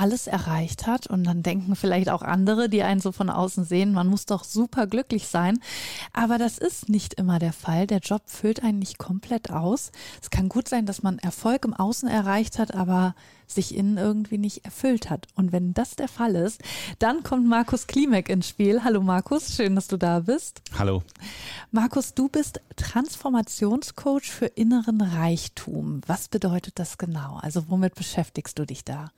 alles erreicht hat und dann denken vielleicht auch andere, die einen so von außen sehen, man muss doch super glücklich sein. Aber das ist nicht immer der Fall. Der Job füllt einen nicht komplett aus. Es kann gut sein, dass man Erfolg im Außen erreicht hat, aber sich innen irgendwie nicht erfüllt hat. Und wenn das der Fall ist, dann kommt Markus Klimek ins Spiel. Hallo Markus, schön, dass du da bist. Hallo. Markus, du bist Transformationscoach für inneren Reichtum. Was bedeutet das genau? Also womit beschäftigst du dich da?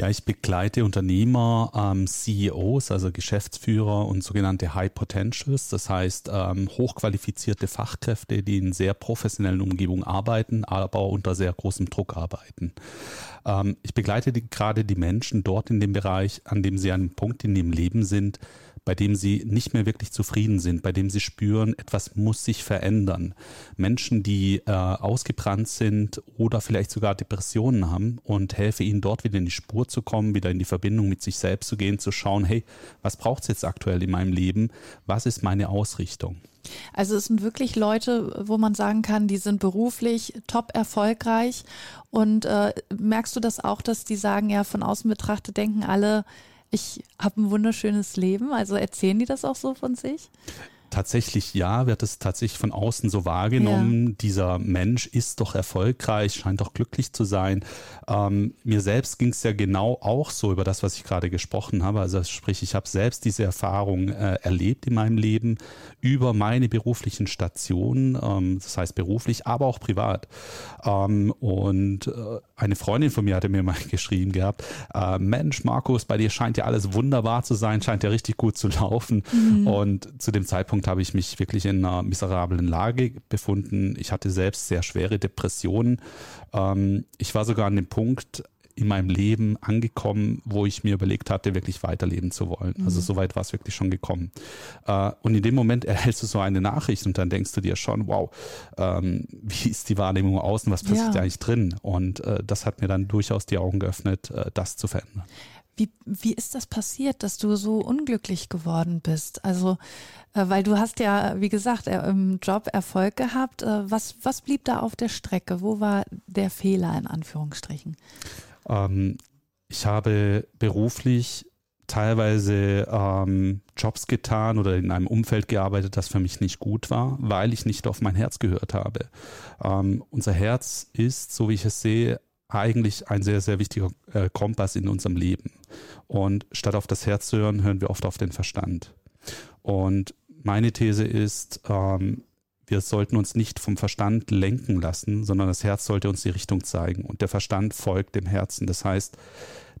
Ja, ich begleite Unternehmer, ähm, CEOs, also Geschäftsführer und sogenannte High Potentials, das heißt ähm, hochqualifizierte Fachkräfte, die in sehr professionellen Umgebungen arbeiten, aber unter sehr großem Druck arbeiten. Ähm, ich begleite die, gerade die Menschen dort in dem Bereich, an dem sie an einem Punkt in ihrem Leben sind, bei dem sie nicht mehr wirklich zufrieden sind, bei dem sie spüren, etwas muss sich verändern. Menschen, die äh, ausgebrannt sind oder vielleicht sogar Depressionen haben und helfe ihnen dort wieder in die Spur zu kommen, wieder in die Verbindung mit sich selbst zu gehen, zu schauen, hey, was braucht es jetzt aktuell in meinem Leben? Was ist meine Ausrichtung? Also es sind wirklich Leute, wo man sagen kann, die sind beruflich top erfolgreich. Und äh, merkst du das auch, dass die sagen, ja, von außen betrachtet denken alle, ich habe ein wunderschönes Leben. Also erzählen die das auch so von sich? Tatsächlich ja, wird es tatsächlich von außen so wahrgenommen. Ja. Dieser Mensch ist doch erfolgreich, scheint doch glücklich zu sein. Ähm, mir selbst ging es ja genau auch so über das, was ich gerade gesprochen habe. Also sprich, ich habe selbst diese Erfahrung äh, erlebt in meinem Leben über meine beruflichen Stationen, ähm, das heißt beruflich, aber auch privat. Ähm, und äh, eine Freundin von mir hatte mir mal geschrieben gehabt, äh, Mensch, Markus, bei dir scheint ja alles wunderbar zu sein, scheint ja richtig gut zu laufen. Mhm. Und zu dem Zeitpunkt Zeitpunkt habe ich mich wirklich in einer miserablen Lage befunden. Ich hatte selbst sehr schwere Depressionen. Ähm, ich war sogar an dem Punkt in meinem Leben angekommen, wo ich mir überlegt hatte, wirklich weiterleben zu wollen. Also mhm. Also so weit war es wirklich schon gekommen. Äh, und in dem Moment erhältst du so eine Nachricht und dann denkst du dir schon, wow, ähm, wie ist die Wahrnehmung außen, was passiert ja. eigentlich drin? Und äh, das hat mir dann durchaus die Augen geöffnet, äh, das zu verändern. Wie, wie ist das passiert, dass du so unglücklich geworden bist? Also, äh, weil du hast ja, wie gesagt, im Job Erfolg gehabt. Äh, was, was blieb da auf der Strecke? Wo war der Fehler in Anführungsstrichen? Ähm, ich habe beruflich teilweise ähm, Jobs getan oder in einem Umfeld gearbeitet, das für mich nicht gut war, weil ich nicht auf mein Herz gehört habe. Ähm, unser Herz ist, so wie ich es sehe, eigentlich ein sehr, sehr wichtiger äh, Kompass in unserem Leben. Und statt auf das Herz zu hören, hören wir oft auf den Verstand. Und meine These ist, ähm, wir sollten uns nicht vom Verstand lenken lassen, sondern das Herz sollte uns die Richtung zeigen. Und der Verstand folgt dem Herzen. Das heißt,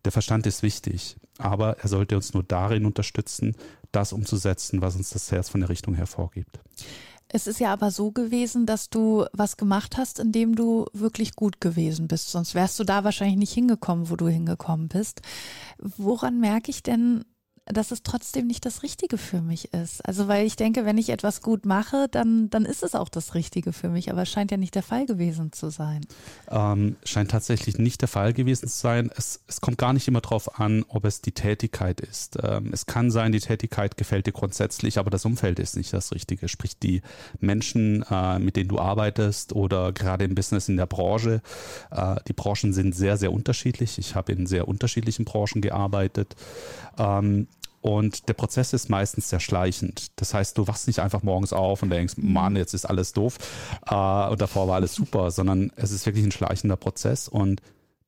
der Verstand ist wichtig, aber er sollte uns nur darin unterstützen, das umzusetzen, was uns das Herz von der Richtung hervorgibt. Es ist ja aber so gewesen, dass du was gemacht hast, in dem du wirklich gut gewesen bist. Sonst wärst du da wahrscheinlich nicht hingekommen, wo du hingekommen bist. Woran merke ich denn, dass es trotzdem nicht das Richtige für mich ist. Also weil ich denke, wenn ich etwas gut mache, dann, dann ist es auch das Richtige für mich, aber es scheint ja nicht der Fall gewesen zu sein. Ähm, scheint tatsächlich nicht der Fall gewesen zu sein. Es, es kommt gar nicht immer darauf an, ob es die Tätigkeit ist. Ähm, es kann sein, die Tätigkeit gefällt dir grundsätzlich, aber das Umfeld ist nicht das Richtige. Sprich, die Menschen, äh, mit denen du arbeitest oder gerade im Business in der Branche, äh, die Branchen sind sehr, sehr unterschiedlich. Ich habe in sehr unterschiedlichen Branchen gearbeitet. Ähm, und der Prozess ist meistens sehr schleichend. Das heißt, du wachst nicht einfach morgens auf und denkst, mhm. Mann, jetzt ist alles doof äh, und davor war alles super, sondern es ist wirklich ein schleichender Prozess. Und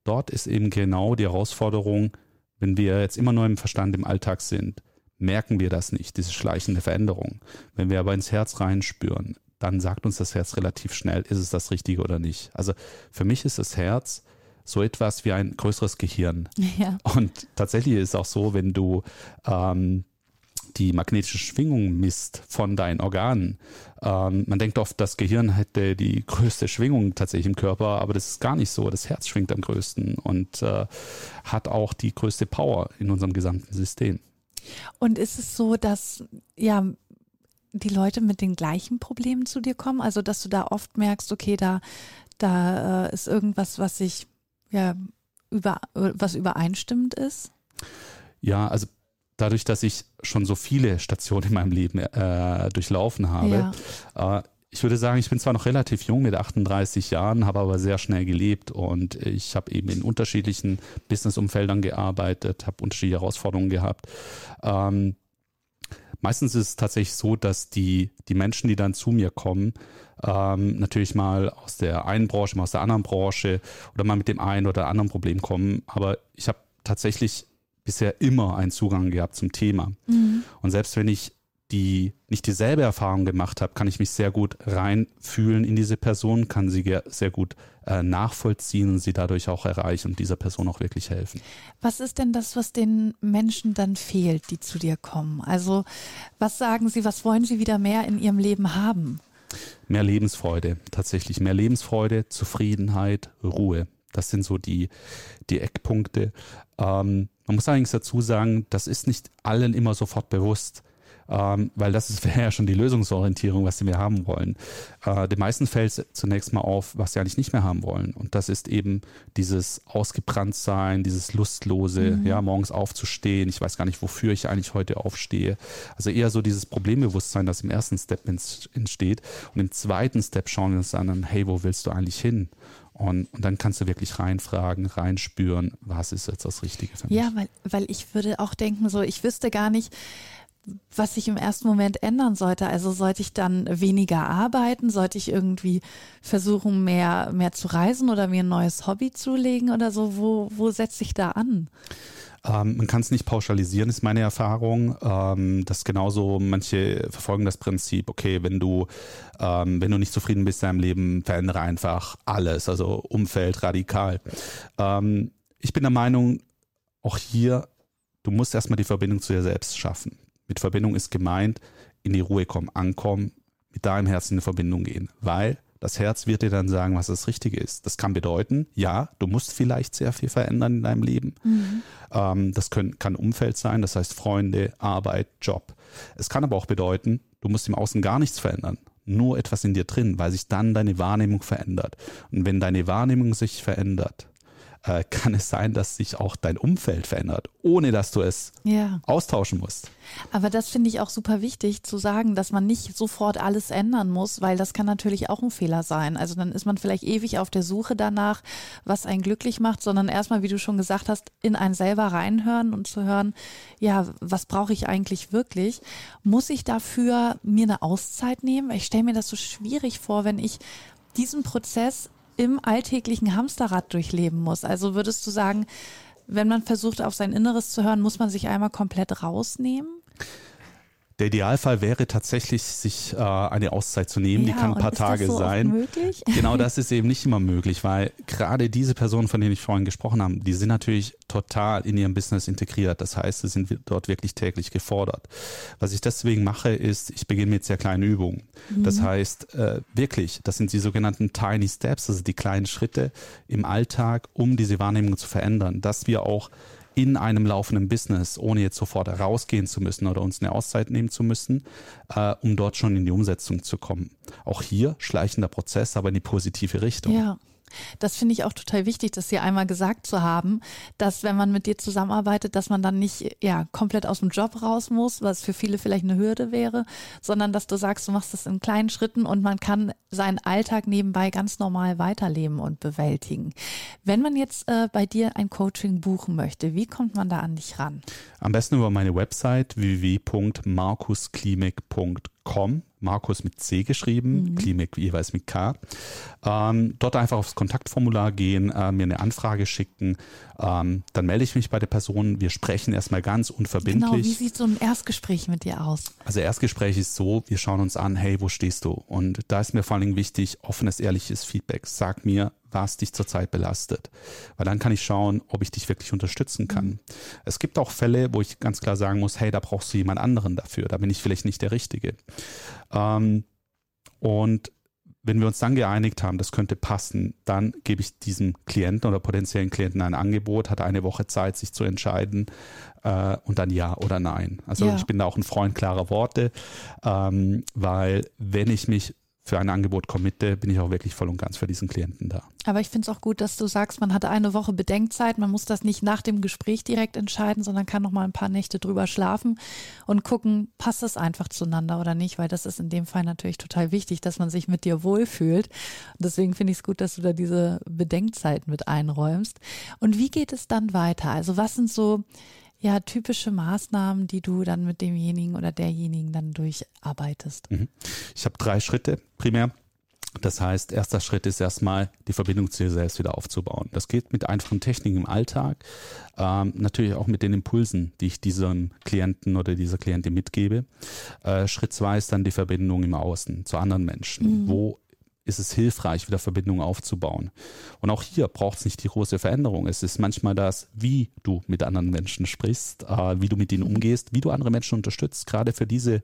dort ist eben genau die Herausforderung, wenn wir jetzt immer nur im Verstand im Alltag sind, merken wir das nicht, diese schleichende Veränderung. Wenn wir aber ins Herz reinspüren, dann sagt uns das Herz relativ schnell, ist es das Richtige oder nicht. Also für mich ist das Herz so etwas wie ein größeres Gehirn. Ja. Und tatsächlich ist es auch so, wenn du ähm, die magnetische Schwingung misst von deinen Organen. Ähm, man denkt oft, das Gehirn hätte die größte Schwingung tatsächlich im Körper, aber das ist gar nicht so. Das Herz schwingt am größten und äh, hat auch die größte Power in unserem gesamten System. Und ist es so, dass ja die Leute mit den gleichen Problemen zu dir kommen? Also, dass du da oft merkst, okay, da, da äh, ist irgendwas, was sich, ja, über, was übereinstimmend ist? Ja, also dadurch, dass ich schon so viele Stationen in meinem Leben äh, durchlaufen habe, ja. äh, ich würde sagen, ich bin zwar noch relativ jung mit 38 Jahren, habe aber sehr schnell gelebt und ich habe eben in unterschiedlichen Businessumfeldern gearbeitet, habe unterschiedliche Herausforderungen gehabt. Ähm, meistens ist es tatsächlich so, dass die, die Menschen, die dann zu mir kommen, ähm, natürlich mal aus der einen Branche, mal aus der anderen Branche oder mal mit dem einen oder anderen Problem kommen. Aber ich habe tatsächlich bisher immer einen Zugang gehabt zum Thema. Mhm. Und selbst wenn ich die nicht dieselbe Erfahrung gemacht habe, kann ich mich sehr gut reinfühlen in diese Person, kann sie sehr gut äh, nachvollziehen und sie dadurch auch erreichen und dieser Person auch wirklich helfen. Was ist denn das, was den Menschen dann fehlt, die zu dir kommen? Also was sagen sie, was wollen sie wieder mehr in ihrem Leben haben? Mehr Lebensfreude, tatsächlich mehr Lebensfreude, Zufriedenheit, Ruhe. Das sind so die, die Eckpunkte. Ähm, man muss allerdings dazu sagen, das ist nicht allen immer sofort bewusst, ähm, weil das wäre ja schon die Lösungsorientierung, was sie mehr haben wollen. Äh, den meisten fällt zunächst mal auf, was sie eigentlich nicht mehr haben wollen. Und das ist eben dieses Ausgebranntsein, dieses Lustlose, mhm. ja, morgens aufzustehen. Ich weiß gar nicht, wofür ich eigentlich heute aufstehe. Also eher so dieses Problembewusstsein, das im ersten Step entsteht. Und im zweiten Step schauen wir uns an, hey, wo willst du eigentlich hin? Und, und, dann kannst du wirklich reinfragen, reinspüren, was ist jetzt das Richtige für mich. Ja, weil, weil ich würde auch denken, so, ich wüsste gar nicht, was sich im ersten Moment ändern sollte. Also sollte ich dann weniger arbeiten? Sollte ich irgendwie versuchen, mehr, mehr zu reisen oder mir ein neues Hobby zulegen oder so? Wo, wo setze ich da an? Ähm, man kann es nicht pauschalisieren, ist meine Erfahrung. Ähm, das genauso, manche verfolgen das Prinzip, okay, wenn du, ähm, wenn du nicht zufrieden bist in deinem Leben, verändere einfach alles, also Umfeld radikal. Ähm, ich bin der Meinung, auch hier, du musst erstmal die Verbindung zu dir selbst schaffen. Mit Verbindung ist gemeint, in die Ruhe kommen, ankommen, mit deinem Herzen in Verbindung gehen, weil das Herz wird dir dann sagen, was das Richtige ist. Das kann bedeuten, ja, du musst vielleicht sehr viel verändern in deinem Leben. Mhm. Ähm, das können, kann Umfeld sein, das heißt Freunde, Arbeit, Job. Es kann aber auch bedeuten, du musst im Außen gar nichts verändern. Nur etwas in dir drin, weil sich dann deine Wahrnehmung verändert. Und wenn deine Wahrnehmung sich verändert, äh, kann es sein, dass sich auch dein Umfeld verändert, ohne dass du es ja. austauschen musst. Aber das finde ich auch super wichtig zu sagen, dass man nicht sofort alles ändern muss, weil das kann natürlich auch ein Fehler sein. Also dann ist man vielleicht ewig auf der Suche danach, was einen glücklich macht, sondern erstmal, wie du schon gesagt hast, in einen selber reinhören und zu hören, ja, was brauche ich eigentlich wirklich? Muss ich dafür mir eine Auszeit nehmen? Ich stelle mir das so schwierig vor, wenn ich diesen Prozess im alltäglichen Hamsterrad durchleben muss. Also würdest du sagen, wenn man versucht, auf sein Inneres zu hören, muss man sich einmal komplett rausnehmen? Der Idealfall wäre tatsächlich, sich äh, eine Auszeit zu nehmen. Ja, die kann ein paar Tage so sein. Möglich? Genau, das ist eben nicht immer möglich, weil gerade diese Personen, von denen ich vorhin gesprochen habe, die sind natürlich total in ihrem Business integriert. Das heißt, sie sind dort wirklich täglich gefordert. Was ich deswegen mache, ist, ich beginne mit sehr kleinen Übungen. Mhm. Das heißt, äh, wirklich, das sind die sogenannten Tiny Steps, also die kleinen Schritte im Alltag, um diese Wahrnehmung zu verändern, dass wir auch in einem laufenden Business, ohne jetzt sofort rausgehen zu müssen oder uns eine Auszeit nehmen zu müssen, äh, um dort schon in die Umsetzung zu kommen. Auch hier schleichender Prozess, aber in die positive Richtung. Ja. Das finde ich auch total wichtig, das hier einmal gesagt zu haben, dass wenn man mit dir zusammenarbeitet, dass man dann nicht ja komplett aus dem Job raus muss, was für viele vielleicht eine Hürde wäre, sondern dass du sagst, du machst das in kleinen Schritten und man kann seinen Alltag nebenbei ganz normal weiterleben und bewältigen. Wenn man jetzt äh, bei dir ein Coaching buchen möchte, wie kommt man da an dich ran? Am besten über meine Website www.markusklimek.com Markus mit C geschrieben, mhm. Klinik jeweils mit K. Ähm, dort einfach aufs Kontaktformular gehen, äh, mir eine Anfrage schicken. Ähm, dann melde ich mich bei der Person. Wir sprechen erstmal ganz unverbindlich. Genau, wie sieht so ein Erstgespräch mit dir aus? Also Erstgespräch ist so, wir schauen uns an, hey, wo stehst du? Und da ist mir vor allen Dingen wichtig, offenes, ehrliches Feedback. Sag mir, was dich zurzeit belastet. Weil dann kann ich schauen, ob ich dich wirklich unterstützen kann. Mhm. Es gibt auch Fälle, wo ich ganz klar sagen muss, hey, da brauchst du jemand anderen dafür. Da bin ich vielleicht nicht der Richtige. Ähm, und wenn wir uns dann geeinigt haben, das könnte passen, dann gebe ich diesem Klienten oder potenziellen Klienten ein Angebot, hat eine Woche Zeit, sich zu entscheiden äh, und dann ja oder nein. Also ja. ich bin da auch ein Freund klarer Worte, ähm, weil wenn ich mich für ein Angebot committe, bin ich auch wirklich voll und ganz für diesen Klienten da. Aber ich finde es auch gut, dass du sagst, man hat eine Woche Bedenkzeit. Man muss das nicht nach dem Gespräch direkt entscheiden, sondern kann noch mal ein paar Nächte drüber schlafen und gucken, passt es einfach zueinander oder nicht, weil das ist in dem Fall natürlich total wichtig, dass man sich mit dir wohlfühlt. Und deswegen finde ich es gut, dass du da diese Bedenkzeit mit einräumst. Und wie geht es dann weiter? Also was sind so ja typische Maßnahmen, die du dann mit demjenigen oder derjenigen dann durcharbeitest? Mhm. Ich habe drei Schritte primär. Das heißt, erster Schritt ist erstmal, die Verbindung zu dir selbst wieder aufzubauen. Das geht mit einfachen Techniken im Alltag, ähm, natürlich auch mit den Impulsen, die ich diesem Klienten oder dieser Klientin mitgebe. Äh, Schritt zwei ist dann die Verbindung im Außen zu anderen Menschen. Mhm. Wo ist es hilfreich, wieder Verbindungen aufzubauen. Und auch hier braucht es nicht die große Veränderung. Es ist manchmal das, wie du mit anderen Menschen sprichst, äh, wie du mit ihnen umgehst, wie du andere Menschen unterstützt, gerade für diese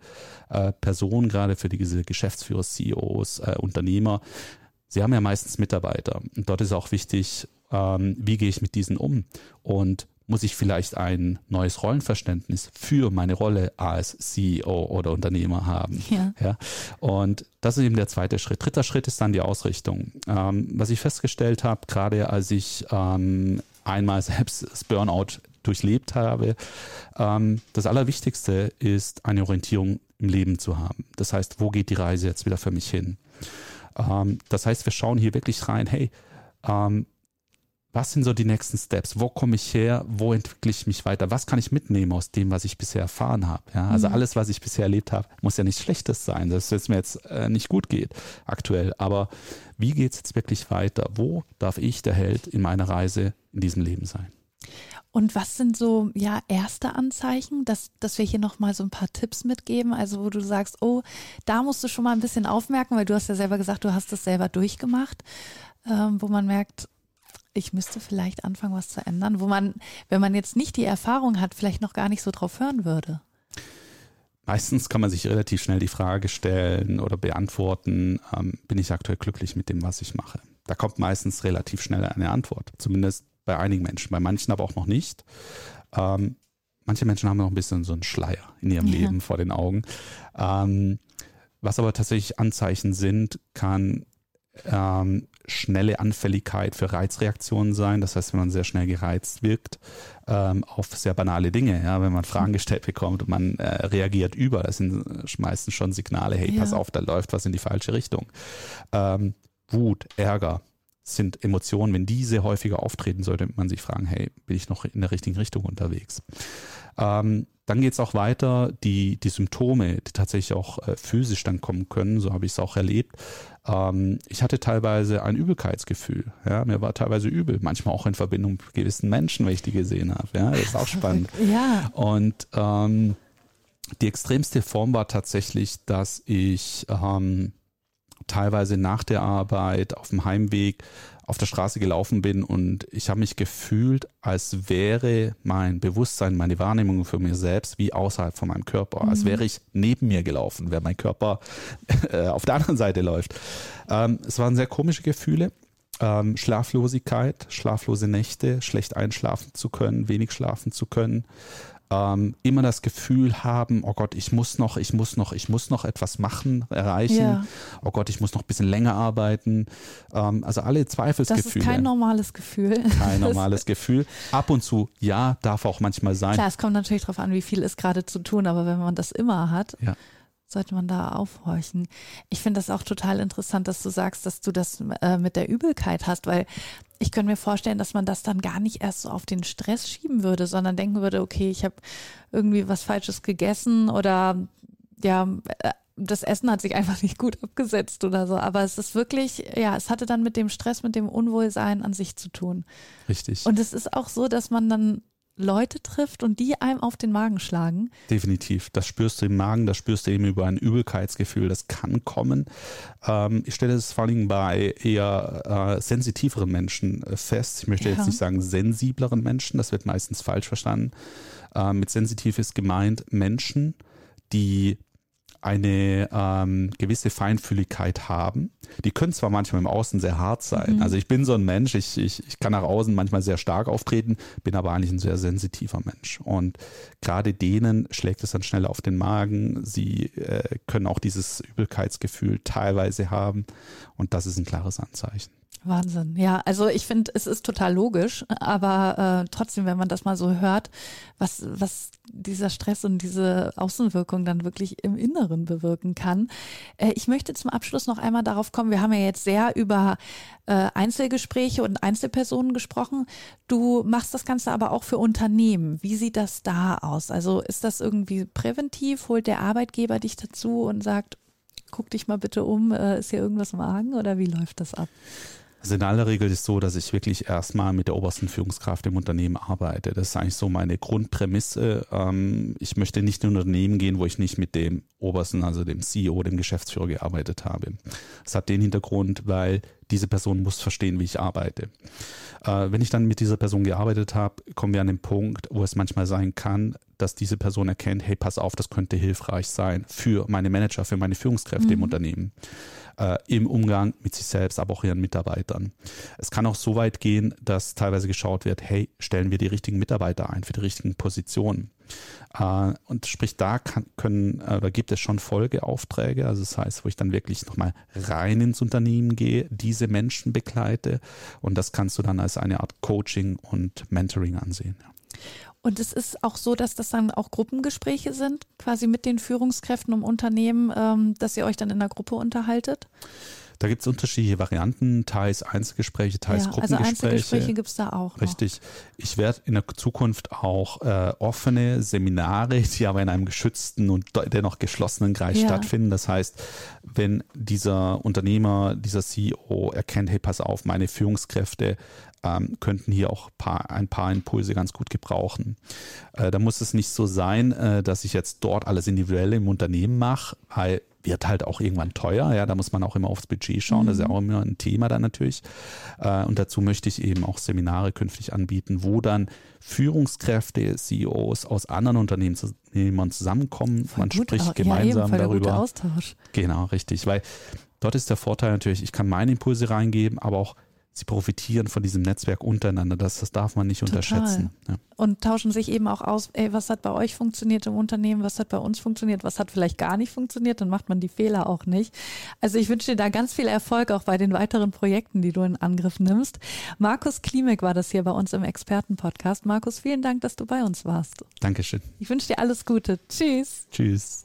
äh, Personen, gerade für diese Geschäftsführer, CEOs, äh, Unternehmer. Sie haben ja meistens Mitarbeiter. Und dort ist auch wichtig, ähm, wie gehe ich mit diesen um? Und muss ich vielleicht ein neues Rollenverständnis für meine Rolle als CEO oder Unternehmer haben. Ja. ja. Und das ist eben der zweite Schritt. Dritter Schritt ist dann die Ausrichtung. Ähm, was ich festgestellt habe, gerade als ich ähm, einmal selbst das Burnout durchlebt habe, ähm, das Allerwichtigste ist, eine Orientierung im Leben zu haben. Das heißt, wo geht die Reise jetzt wieder für mich hin? Ähm, das heißt, wir schauen hier wirklich rein, hey, ähm, was sind so die nächsten Steps? Wo komme ich her? Wo entwickle ich mich weiter? Was kann ich mitnehmen aus dem, was ich bisher erfahren habe? Ja, also mhm. alles, was ich bisher erlebt habe, muss ja nichts Schlechtes sein, dass es mir jetzt äh, nicht gut geht aktuell. Aber wie geht es jetzt wirklich weiter? Wo darf ich der Held in meiner Reise in diesem Leben sein? Und was sind so ja erste Anzeichen, dass, dass wir hier nochmal so ein paar Tipps mitgeben? Also wo du sagst, oh, da musst du schon mal ein bisschen aufmerken, weil du hast ja selber gesagt, du hast das selber durchgemacht, ähm, wo man merkt, ich müsste vielleicht anfangen, was zu ändern, wo man, wenn man jetzt nicht die Erfahrung hat, vielleicht noch gar nicht so drauf hören würde? Meistens kann man sich relativ schnell die Frage stellen oder beantworten, ähm, bin ich aktuell glücklich mit dem, was ich mache? Da kommt meistens relativ schnell eine Antwort, zumindest bei einigen Menschen, bei manchen aber auch noch nicht. Ähm, manche Menschen haben noch ein bisschen so einen Schleier in ihrem ja. Leben vor den Augen. Ähm, was aber tatsächlich Anzeichen sind, kann ähm, schnelle Anfälligkeit für Reizreaktionen sein. Das heißt, wenn man sehr schnell gereizt wirkt ähm, auf sehr banale Dinge, ja, wenn man Fragen gestellt bekommt und man äh, reagiert über, das sind meistens schon Signale, hey, ja. pass auf, da läuft was in die falsche Richtung. Ähm, Wut, Ärger sind Emotionen, wenn diese häufiger auftreten, sollte man sich fragen, hey, bin ich noch in der richtigen Richtung unterwegs? Ähm, dann geht es auch weiter, die, die Symptome, die tatsächlich auch äh, physisch dann kommen können, so habe ich es auch erlebt. Ähm, ich hatte teilweise ein Übelkeitsgefühl. Ja, mir war teilweise übel, manchmal auch in Verbindung mit gewissen Menschen, wenn ich die gesehen habe. Ja, das ist auch spannend. ja. Und ähm, die extremste Form war tatsächlich, dass ich ähm, teilweise nach der Arbeit auf dem Heimweg auf der Straße gelaufen bin und ich habe mich gefühlt, als wäre mein Bewusstsein, meine Wahrnehmung für mir selbst wie außerhalb von meinem Körper, mhm. als wäre ich neben mir gelaufen, während mein Körper äh, auf der anderen Seite läuft. Ähm, es waren sehr komische Gefühle. Ähm, Schlaflosigkeit, schlaflose Nächte, schlecht einschlafen zu können, wenig schlafen zu können, ähm, immer das Gefühl haben, oh Gott, ich muss noch, ich muss noch, ich muss noch etwas machen, erreichen. Ja. Oh Gott, ich muss noch ein bisschen länger arbeiten. Ähm, also alle Zweifelsgefühle. Das ist kein normales Gefühl. Kein normales Gefühl. Ab und zu, ja, darf auch manchmal sein. Klar, es kommt natürlich darauf an, wie viel ist gerade zu tun, aber wenn man das immer hat, ja sollte man da aufhorchen. Ich finde das auch total interessant, dass du sagst, dass du das äh, mit der Übelkeit hast, weil ich könnte mir vorstellen, dass man das dann gar nicht erst so auf den Stress schieben würde, sondern denken würde, okay, ich habe irgendwie was Falsches gegessen oder ja, äh, das Essen hat sich einfach nicht gut abgesetzt oder so. Aber es ist wirklich, ja, es hatte dann mit dem Stress, mit dem Unwohlsein an sich zu tun. Richtig. Und es ist auch so, dass man dann Leute trifft und die einem auf den Magen schlagen. Definitiv. Das spürst du im Magen, das spürst du eben über ein Übelkeitsgefühl. Das kann kommen. Ähm, ich stelle es vor allem bei eher äh, sensitiveren Menschen äh, fest. Ich möchte ja. jetzt nicht sagen sensibleren Menschen, das wird meistens falsch verstanden. Äh, mit sensitiv ist gemeint Menschen, die eine ähm, gewisse Feinfühligkeit haben. Die können zwar manchmal im Außen sehr hart sein. Mhm. Also ich bin so ein Mensch, ich, ich, ich kann nach außen manchmal sehr stark auftreten, bin aber eigentlich ein sehr sensitiver Mensch. Und gerade denen schlägt es dann schnell auf den Magen. Sie äh, können auch dieses Übelkeitsgefühl teilweise haben. Und das ist ein klares Anzeichen. Wahnsinn. Ja, also ich finde, es ist total logisch, aber äh, trotzdem, wenn man das mal so hört, was, was dieser Stress und diese Außenwirkung dann wirklich im Inneren bewirken kann. Äh, ich möchte zum Abschluss noch einmal darauf kommen, wir haben ja jetzt sehr über äh, Einzelgespräche und Einzelpersonen gesprochen. Du machst das Ganze aber auch für Unternehmen. Wie sieht das da aus? Also ist das irgendwie präventiv? Holt der Arbeitgeber dich dazu und sagt, guck dich mal bitte um, äh, ist hier irgendwas im Argen oder wie läuft das ab? Also in aller Regel ist es so, dass ich wirklich erstmal mit der obersten Führungskraft im Unternehmen arbeite. Das ist eigentlich so meine Grundprämisse. Ähm, ich möchte nicht in ein Unternehmen gehen, wo ich nicht mit dem obersten, also dem CEO, dem Geschäftsführer gearbeitet habe. Das hat den Hintergrund, weil diese Person muss verstehen, wie ich arbeite. Äh, wenn ich dann mit dieser Person gearbeitet habe, kommen wir an den Punkt, wo es manchmal sein kann, dass diese Person erkennt, hey, pass auf, das könnte hilfreich sein für meine Manager, für meine Führungskräfte mhm. im Unternehmen äh, im Umgang mit sich selbst, aber auch ihren Mitarbeitern. Es kann auch so weit gehen, dass teilweise geschaut wird, hey, stellen wir die richtigen Mitarbeiter ein für die richtigen Positionen. Äh, und sprich, da kann, können, äh, da gibt es schon Folgeaufträge, also das heißt, wo ich dann wirklich nochmal rein ins Unternehmen gehe, diese Menschen begleite und das kannst du dann als eine Art Coaching und Mentoring ansehen. Ja. Und es ist auch so, dass das dann auch Gruppengespräche sind, quasi mit den Führungskräften im Unternehmen, ähm, dass ihr euch dann in der Gruppe unterhaltet? Da gibt es unterschiedliche Varianten, teils Einzelgespräche, teils ja, also Gruppengespräche. Also Einzelgespräche gibt es da auch. Noch. Richtig. Ich werde in der Zukunft auch äh, offene Seminare, die aber in einem geschützten und dennoch geschlossenen Kreis ja. stattfinden. Das heißt, wenn dieser Unternehmer, dieser CEO erkennt, hey, pass auf, meine Führungskräfte ähm, könnten hier auch paar, ein paar Impulse ganz gut gebrauchen. Äh, da muss es nicht so sein, äh, dass ich jetzt dort alles individuell im Unternehmen mache, weil wird halt auch irgendwann teuer. Ja, da muss man auch immer aufs Budget schauen. Mhm. Das ist ja mhm. auch immer ein Thema dann natürlich. Äh, und dazu möchte ich eben auch Seminare künftig anbieten, wo dann Führungskräfte, CEOs aus anderen Unternehmen zusammenkommen. Voll man spricht auch. gemeinsam ja, darüber. Austausch. Genau, richtig. Weil dort ist der Vorteil natürlich, ich kann meine Impulse reingeben, aber auch sie profitieren von diesem Netzwerk untereinander. Das, das darf man nicht Total. unterschätzen. Ja. Und tauschen sich eben auch aus, ey, was hat bei euch funktioniert im Unternehmen, was hat bei uns funktioniert, was hat vielleicht gar nicht funktioniert, dann macht man die Fehler auch nicht. Also ich wünsche dir da ganz viel Erfolg auch bei den weiteren Projekten, die du in Angriff nimmst. Markus Klimek war das hier bei uns im Expertenpodcast. Markus, vielen Dank, dass du bei uns warst. Dankeschön. Ich wünsche dir alles Gute. Tschüss. Tschüss.